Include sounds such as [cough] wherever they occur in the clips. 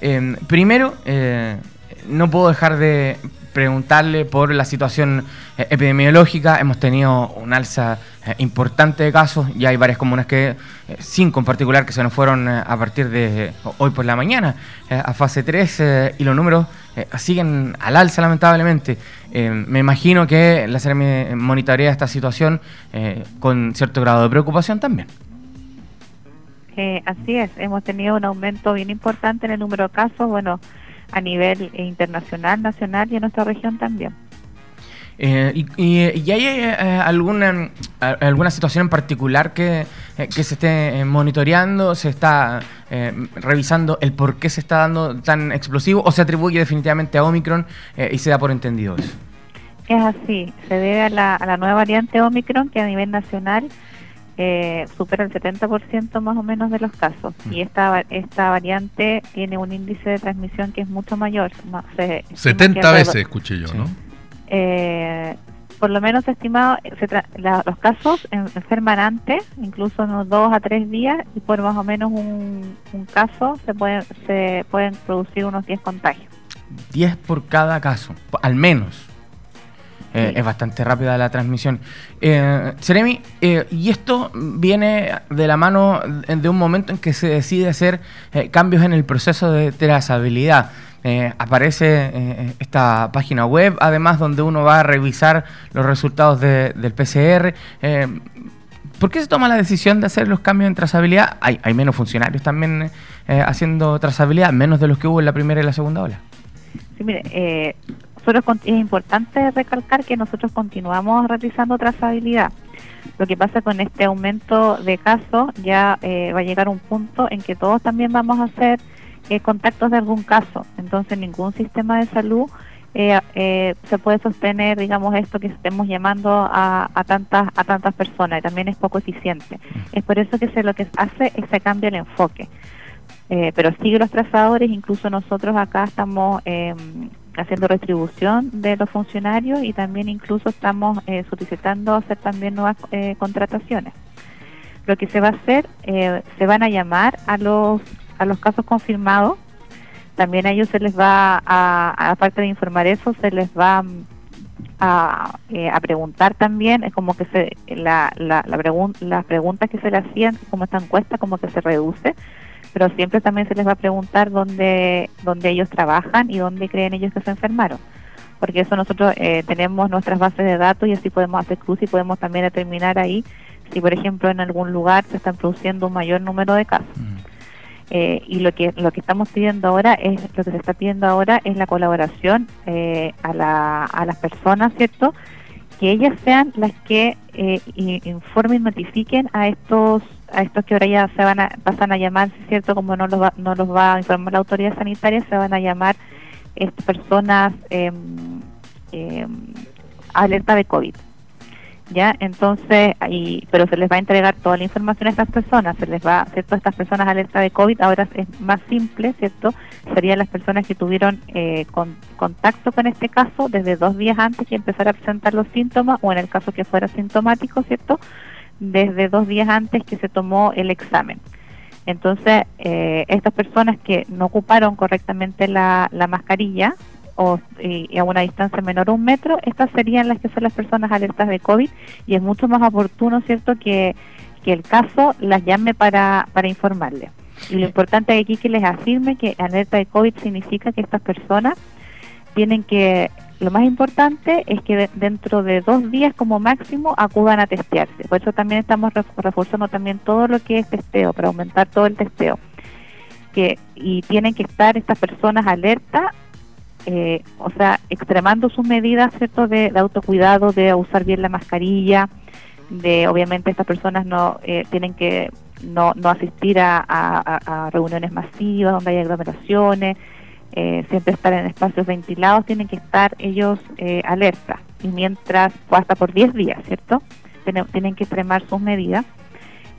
Em, primero, eh, no puedo dejar de preguntarle por la situación eh, epidemiológica. Hemos tenido un alza eh, importante de casos. Ya hay varias comunas que, cinco en particular, que se nos fueron a partir de hoy por la mañana a fase 3 y los números siguen al alza, lamentablemente. Em, me imagino que la CERMI monitorea esta situación con cierto grado de preocupación también. Eh, así es, hemos tenido un aumento bien importante en el número de casos, bueno, a nivel internacional, nacional y en nuestra región también. Eh, y, hay eh, alguna, alguna situación en particular que, que se esté monitoreando? ¿Se está revisando el por qué se está dando tan explosivo o se atribuye definitivamente a Omicron y se da por entendido eso? Es así, se debe a la, a la nueva variante Omicron que a nivel nacional eh, supera el 70% más o menos de los casos. Mm. Y esta, esta variante tiene un índice de transmisión que es mucho mayor. 70 veces escuché yo, ¿no? Eh, por lo menos estimado, los casos enferman antes, incluso unos dos a tres días, y por más o menos un, caso se pueden, se pueden producir unos 10 contagios. 10 por cada caso, al menos. Eh, es bastante rápida la transmisión. Eh, Seremi, eh, y esto viene de la mano de un momento en que se decide hacer eh, cambios en el proceso de trazabilidad. aparece esta página web, además, donde uno va a revisar los resultados del PCR. ¿Por qué se toma la decisión de hacer los cambios en trazabilidad? Hay, hay menos funcionarios también haciendo trazabilidad, menos de los que hubo en la primera y la segunda ola. Sí, mire, es importante recalcar que nosotros continuamos realizando trazabilidad. Lo que pasa con este aumento de casos ya eh, va a llegar un punto en que todos también vamos a hacer eh, contactos de algún caso. Entonces ningún sistema de salud eh, se puede sostener, digamos, esto que estemos llamando a, tantas a tantas personas y también es poco eficiente. Es por eso que se lo que hace es se cambia el enfoque. pero sigue los trazadores, incluso nosotros acá estamos em, haciendo retribución de los funcionarios y también incluso estamos eh, solicitando hacer también nuevas eh, contrataciones. Lo que se va a hacer, eh, se van a llamar a los a los casos confirmados. También a ellos se les va a, aparte de informar eso, se les va a, a preguntar también, es como que se la, la, la las preguntas que se le hacían, como esta encuesta, como que se reduce pero siempre también se les va a preguntar dónde, dónde ellos trabajan y dónde creen ellos que se enfermaron. Porque eso nosotros eh, tenemos nuestras bases de datos y así podemos hacer cruz y podemos también determinar ahí si, por ejemplo, en algún lugar se están produciendo un mayor número de casos. Mm. Eh, y lo que lo que estamos pidiendo ahora es lo que se está pidiendo ahora es la colaboración eh, a, la, a las personas, ¿cierto? Que ellas sean las que informen y notifiquen a estos a estos que ahora ya se van a, pasan a llamar, ¿cierto? Como no los va, no los va a informar la autoridad sanitaria, se van a llamar estas personas eh, alerta de COVID. ¿Ya? Entonces, ahí, pero se les va a entregar toda la información a estas personas, se les va, ¿cierto? Estas personas alerta de COVID, ahora es más simple, ¿cierto? Serían las personas que tuvieron eh, con, contacto con este caso desde dos días antes que empezar a presentar los síntomas, o en el caso que fuera sintomático, ¿cierto? Desde dos días antes que se tomó el examen. Entonces, eh, estas personas que no ocuparon correctamente la, mascarilla o y, a una distancia menor a un metro, estas serían las que son las personas alertas de COVID y es mucho más oportuno, ¿cierto?, que, que el caso las llame para, para informarle. Y lo importante aquí es que les afirme que alerta de COVID significa que estas personas tienen que lo más importante es que dentro de dos días como máximo acudan a testearse. Por eso también estamos reforzando también todo lo que es testeo, para aumentar todo el testeo. Que, y tienen que estar estas personas alerta, eh, o sea, extremando sus medidas ¿cierto? De, autocuidado, de usar bien la mascarilla, de obviamente estas personas no eh, tienen que no, no asistir a, a reuniones masivas donde hay aglomeraciones eh, siempre estar en espacios ventilados, tienen que estar ellos eh, alerta. Y mientras, hasta por 10 días, ¿cierto? Tienen, que extremar sus medidas.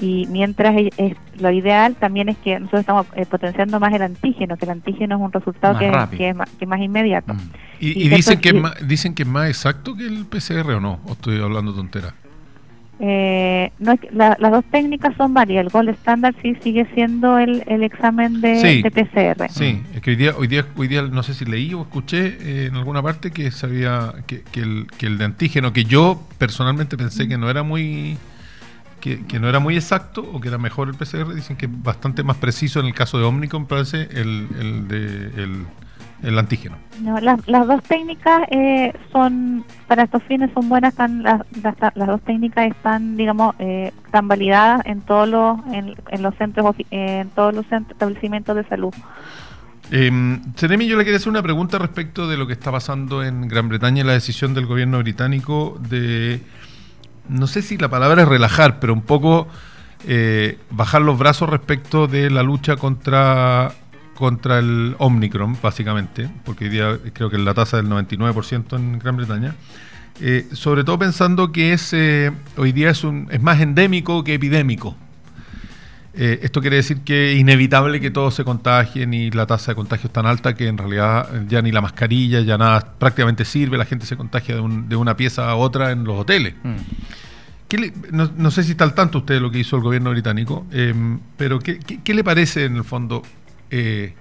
Y mientras es, lo ideal también es que nosotros estamos eh, potenciando más el antígeno, que el antígeno es un resultado que, es más, que, más, inmediato. Mm. ¿Y, dicen, que es más, dicen que es más exacto que el PCR o no? ¿O estoy hablando tontera? Eh, no, las dos técnicas son varias. El Gold Standard sí sigue siendo el, examen de, PCR. Sí, es que hoy día, hoy día, hoy día no sé si leí o escuché eh, en alguna parte que sabía que, que, el, que el de antígeno, que yo personalmente pensé que no era muy que, no era muy exacto o que era mejor el PCR, dicen que es bastante más preciso en el caso de Omnicom, parece, el, el, de, el, el antígeno. No, las, las dos técnicas eh, son, para estos fines son buenas, están, las, las, dos técnicas están, digamos, eh, están validadas en todos los, en, los centros, en todos los establecimientos de salud. Eh, yo le quería hacer una pregunta respecto de lo que está pasando en Gran Bretaña, la decisión del gobierno británico de, no sé si la palabra es relajar, pero un poco eh, bajar los brazos respecto de la lucha contra contra el Omicron, básicamente, porque hoy día creo que la tasa del 99% en Gran Bretaña. Eh, sobre todo pensando que es, eh, hoy día es, un, es más endémico que epidémico. Eh, esto quiere decir que es inevitable que todos se contagien y la tasa de contagio es tan alta que en realidad ya ni la mascarilla, ya nada prácticamente sirve, la gente se contagia de, una pieza a otra en los hoteles. Mm. no, sé si está al tanto usted de lo que hizo el gobierno británico, pero ¿qué, qué, le parece en el fondo eh,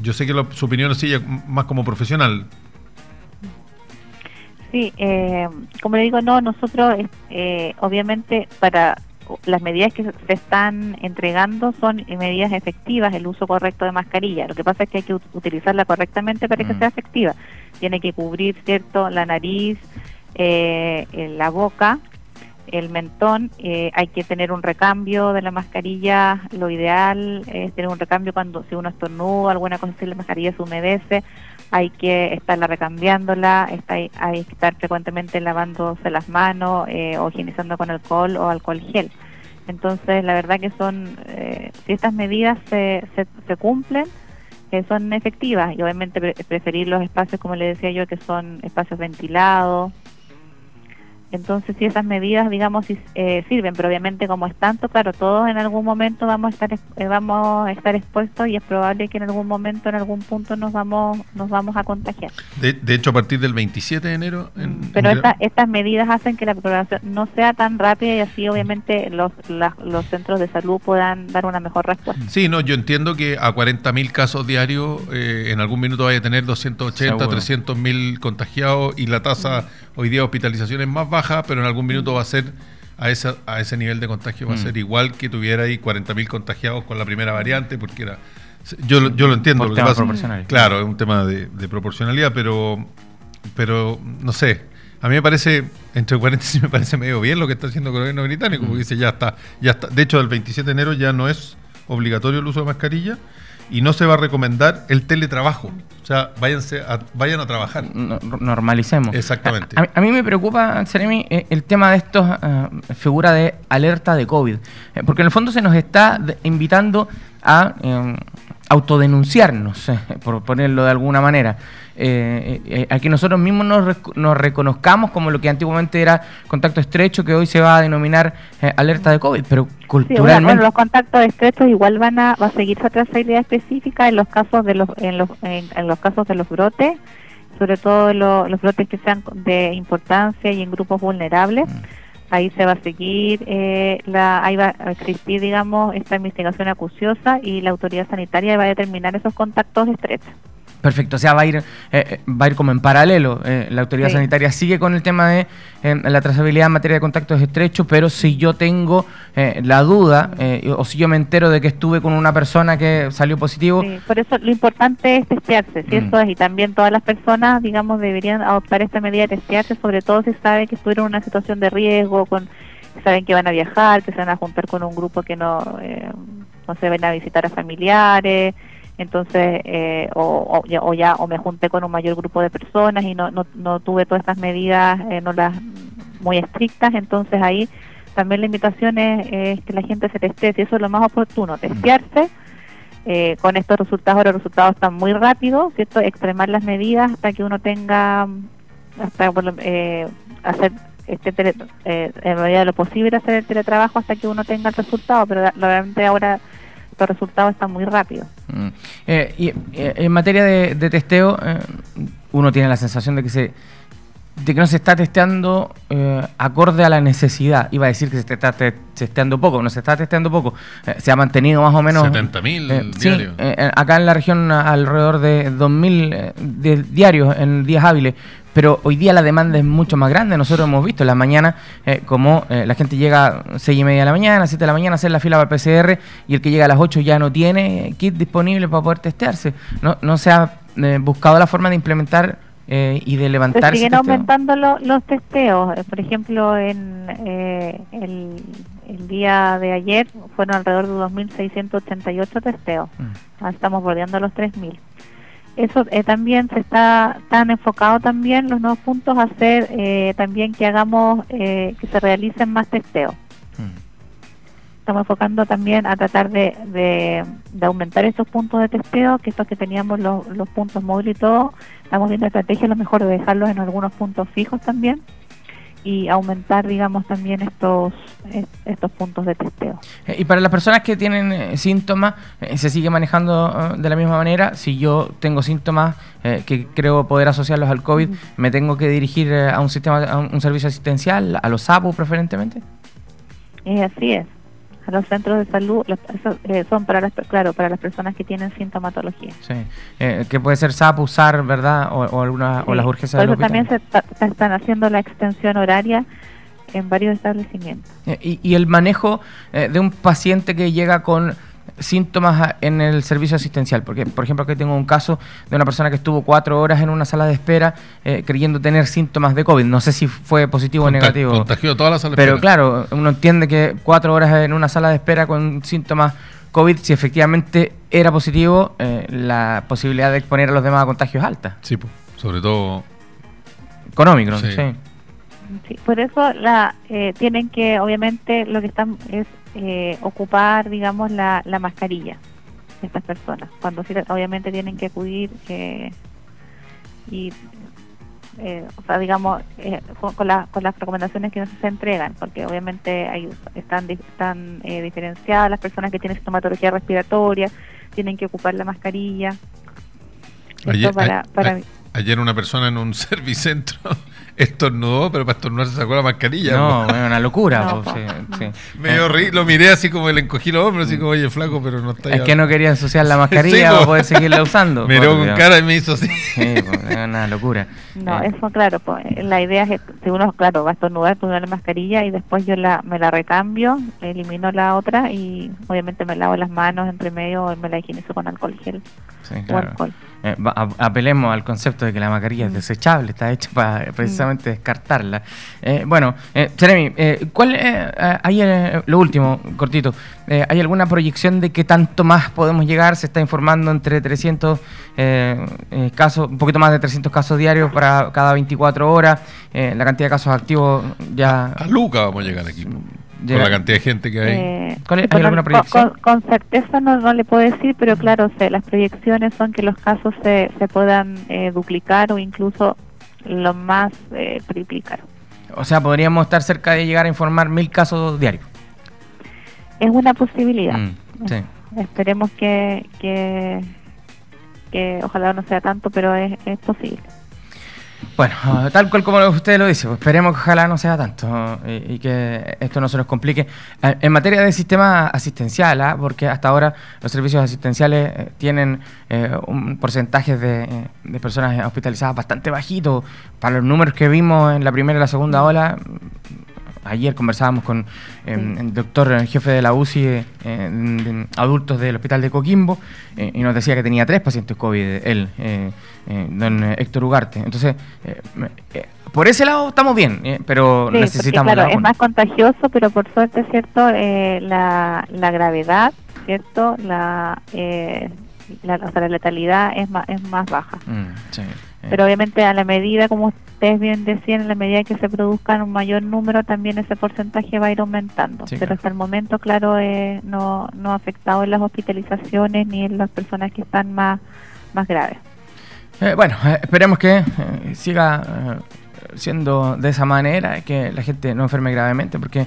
yo sé que su opinión es más como profesional. Sí, eh, como le digo, no, nosotros eh, obviamente para las medidas que se están entregando son medidas efectivas, el uso correcto de mascarilla. Lo que pasa es que hay que utilizarla correctamente para que mm. sea efectiva. Tiene que cubrir, ¿cierto?, la nariz, la boca el mentón, eh, hay que tener un recambio de la mascarilla, lo ideal es tener un recambio cuando si uno estornuda, alguna cosa si la mascarilla se humedece, hay que estarla recambiándola, está, hay que estar frecuentemente lavándose las manos eh, o higienizando con alcohol o alcohol gel. Entonces, la verdad que son, eh, si estas medidas se, se, cumplen, son efectivas. Y obviamente preferir los espacios, como le decía yo, que son espacios ventilados, entonces, si esas medidas, digamos, eh, sirven, pero obviamente como es tanto, claro, todos en algún momento vamos a estar eh, vamos a estar expuestos y es probable que en algún momento, en algún punto, nos vamos nos vamos a contagiar. De, hecho, a partir del 27 de enero. pero estas medidas hacen que la propagación no sea tan rápida y así, obviamente, los los centros de salud puedan dar una mejor respuesta. Sí, no, yo entiendo que a 40.000 casos diarios, eh, en algún minuto vaya a tener 280, 300.000 contagiados y la tasa hoy día hospitalización es más baja pero en algún minuto va a ser a, esa, a ese nivel de contagio va a mm. ser igual que tuviera ahí 40.000 contagiados con la primera variante, porque era yo, yo lo entiendo. Lo que pasa, claro, es un tema de, proporcionalidad, pero, pero no sé. A mí me parece, entre paréntesis, [laughs] me parece medio bien lo que está haciendo el gobierno británico, porque mm. dice ya está, ya está. De hecho, el 27 de enero ya no es obligatorio el uso de mascarilla y no se va a recomendar el teletrabajo. O sea, váyanse a, vayan a trabajar. normalicemos. Exactamente. A, mí me preocupa, Seremi, eh, el tema de estos uh, figura de alerta de COVID. Eh, porque en el fondo se nos está invitando a autodenunciarnos, por ponerlo de alguna manera. Eh, eh, a que nosotros mismos nos, reconozcamos como lo que antiguamente era contacto estrecho, que hoy se va a denominar eh, alerta de COVID, pero culturalmente... los contactos estrechos igual van a, va a seguir su trazabilidad específica en los casos de los, en los, en, los casos de los brotes, sobre todo los brotes que sean de importancia y en grupos vulnerables. Mm. Ahí se va a seguir, la, ahí va a existir, digamos, esta investigación acuciosa y la autoridad sanitaria va a determinar esos contactos estrechos. Perfecto, o sea, va a ir, eh, eh, va a ir como en paralelo. Eh, la autoridad sanitaria sigue con el tema de la trazabilidad en materia de contactos estrechos, pero si yo tengo la duda o si yo me entero de que estuve con una persona que salió positivo. Sí, por eso lo importante es testearse, ¿cierto? Mm. Y también todas las personas, digamos, deberían adoptar esta medida de testearse, sobre todo si saben que estuvieron en una situación de riesgo, con saben que van a viajar, que se van a juntar con un grupo que no, no se ven a visitar a familiares entonces eh, o, ya o me junté con un mayor grupo de personas y no, no, tuve todas estas medidas eh, no las muy estrictas. Entonces ahí también la invitación es, que la gente se teste y eso es lo más oportuno testearse. Eh, con estos resultados los resultados están muy rápidos cierto extremar las medidas hasta que uno tenga hasta hacer este en medida de lo posible hacer el teletrabajo hasta que uno tenga el resultado pero realmente ahora los resultados están muy rápidos. Mm. Eh, y eh, en materia de, testeo, eh, uno tiene la sensación de que se de que no se está testeando eh, acorde a la necesidad. Iba a decir que se está testeando poco, no se está testeando poco. Eh, se ha mantenido más o menos... 70.000 eh, diarios. acá en la región alrededor de 2.000 diarios en días hábiles. Pero hoy día la demanda es mucho más grande. Nosotros hemos visto en la mañana como la gente llega a 6 y media de la mañana, 7 de la mañana a hacer la fila para el PCR y el que llega a las 8 ya no tiene kit disponible para poder testearse. No, no se ha buscado la forma de implementar eh, y de levantar. Se siguen aumentando los testeos. Eh, por ejemplo, en eh, el, día de ayer fueron alrededor de 2.688 testeos. Mm. Estamos bordeando los 3.000. Eso también se está tan enfocado también los nuevos puntos a hacer también que hagamos que se realicen más testeos estamos enfocando también a tratar de, de, aumentar estos puntos de testeo, que estos que teníamos los, los puntos móviles y todo, estamos viendo estrategias, lo mejor de dejarlos en algunos puntos fijos también y aumentar, digamos, también estos estos puntos de testeo. Eh, y para las personas que tienen eh, síntomas, eh, ¿se sigue manejando de la misma manera? Si yo tengo síntomas que creo poder asociarlos al COVID, ¿me tengo que dirigir a un sistema, a un servicio asistencial, a los SAPU preferentemente? así es a los centros de salud eh, son para las claro para las personas que tienen sintomatología. Sí. Eh, que puede ser SAP usar verdad o, alguna o las urgencias Por eso también se, están haciendo la extensión horaria en varios establecimientos. Eh, y, y, el manejo de un paciente que llega con síntomas en el servicio asistencial. Porque, por ejemplo, aquí tengo un caso de una persona que estuvo cuatro horas en una sala de espera eh, creyendo tener síntomas de COVID. No sé si fue positivo o negativo. Contagió toda la sala de Pero claro, uno entiende que cuatro horas en una sala de espera con síntomas COVID, si efectivamente era positivo, eh, la posibilidad de exponer a los demás a contagios es alta. Sí, sobre todo... Económico, sí. sí. por eso la eh, tienen que, obviamente, lo que están es eh, ocupar, digamos, la, la mascarilla estas personas. Cuando obviamente tienen que acudir eh, y, eh, o sea, digamos, con, con, con, las recomendaciones que se entregan, porque obviamente hay, están, están diferenciadas las personas que tienen sintomatología respiratoria, tienen que ocupar la mascarilla. Ayer, para, para, ayer una persona en un [laughs] servicentro estornudó, pero para estornudar se sacó la mascarilla. No, bueno, una locura. Me lo miré así como el encogí los hombros, así como, oye, flaco, pero no está Es que no quería ensuciar la [laughs] mascarilla para poder seguirla usando. Me [laughs] miró con cara y me hizo así. Sí, es una [laughs] locura. No, eso claro, pues, la idea es que uno, claro, va a estornudar, estornudar la mascarilla y después yo la, me la recambio, elimino la otra y obviamente me lavo las manos entre medio y me la higienizo con alcohol gel sí, claro. Eh, apelemos al concepto de que la mascarilla es desechable, está hecha para precisamente mm. descartarla. Eh, bueno, eh, Jeremy, eh, ¿cuál hay lo último, cortito? ¿Hay alguna proyección de qué tanto más podemos llegar? Se está informando entre 300 casos, un poquito más de 300 casos diarios para cada 24 horas. la cantidad de casos activos ya. A Luca vamos a llegar aquí. Con la cantidad de gente que hay. Eh, ¿Hay alguna proyección? Con, certeza no, le puedo decir, pero claro, las proyecciones son que los casos se, se puedan eh, duplicar o incluso lo más eh, triplicar. O sea, podríamos estar cerca de llegar a informar mil casos diarios. Es una posibilidad. Mm, Esperemos que, que, que ojalá no sea tanto, pero es, es posible. Bueno, tal cual como usted lo dice, pues esperemos que ojalá no sea tanto y, que esto no se nos complique. Eh, en materia de sistema asistencial, ¿ah? porque hasta ahora los servicios asistenciales eh, tienen eh, un porcentaje de, de, personas hospitalizadas bastante bajito. Para los números que vimos en la primera y la segunda ola, ayer conversábamos con em, el doctor jefe de la UCI eh, adultos del hospital de Coquimbo eh, y nos decía que tenía tres pacientes COVID, él, eh, don Héctor Ugarte. Entonces, por ese lado estamos bien, pero necesitamos... claro, es más contagioso, pero por suerte, ¿cierto? La, la, gravedad, ¿cierto? La, la, la letalidad es más, es más baja. Mm, sí. Pero obviamente a la medida, como ustedes bien decían, en la medida que se produzcan un mayor número, también ese porcentaje va a ir aumentando. Pero hasta el momento, claro, eh, no, no ha afectado en las hospitalizaciones ni en las personas que están más, más graves. Eh, bueno, eh, esperemos que siga siendo de esa manera, que la gente no enferme gravemente, porque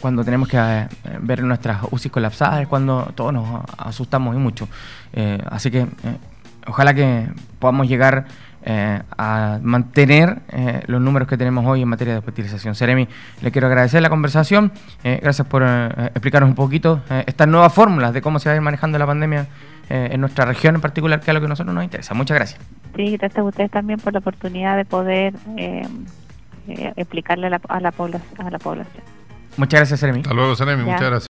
cuando tenemos que ver nuestras UCI colapsadas es cuando todos nos asustamos y mucho. así que ojalá que podamos llegar eh, a mantener eh, los números que tenemos hoy en materia de hospitalización. Seremi, le quiero agradecer la conversación, eh, gracias por explicarnos un poquito estas nuevas fórmulas de cómo se va a ir manejando la pandemia en nuestra región en particular, que es lo que a nosotros nos interesa. Muchas gracias. Sí, gracias a ustedes también por la oportunidad de poder explicarle a la, a la, población, a la población. Muchas gracias, Seremi. Hasta luego, Seremi. Muchas gracias.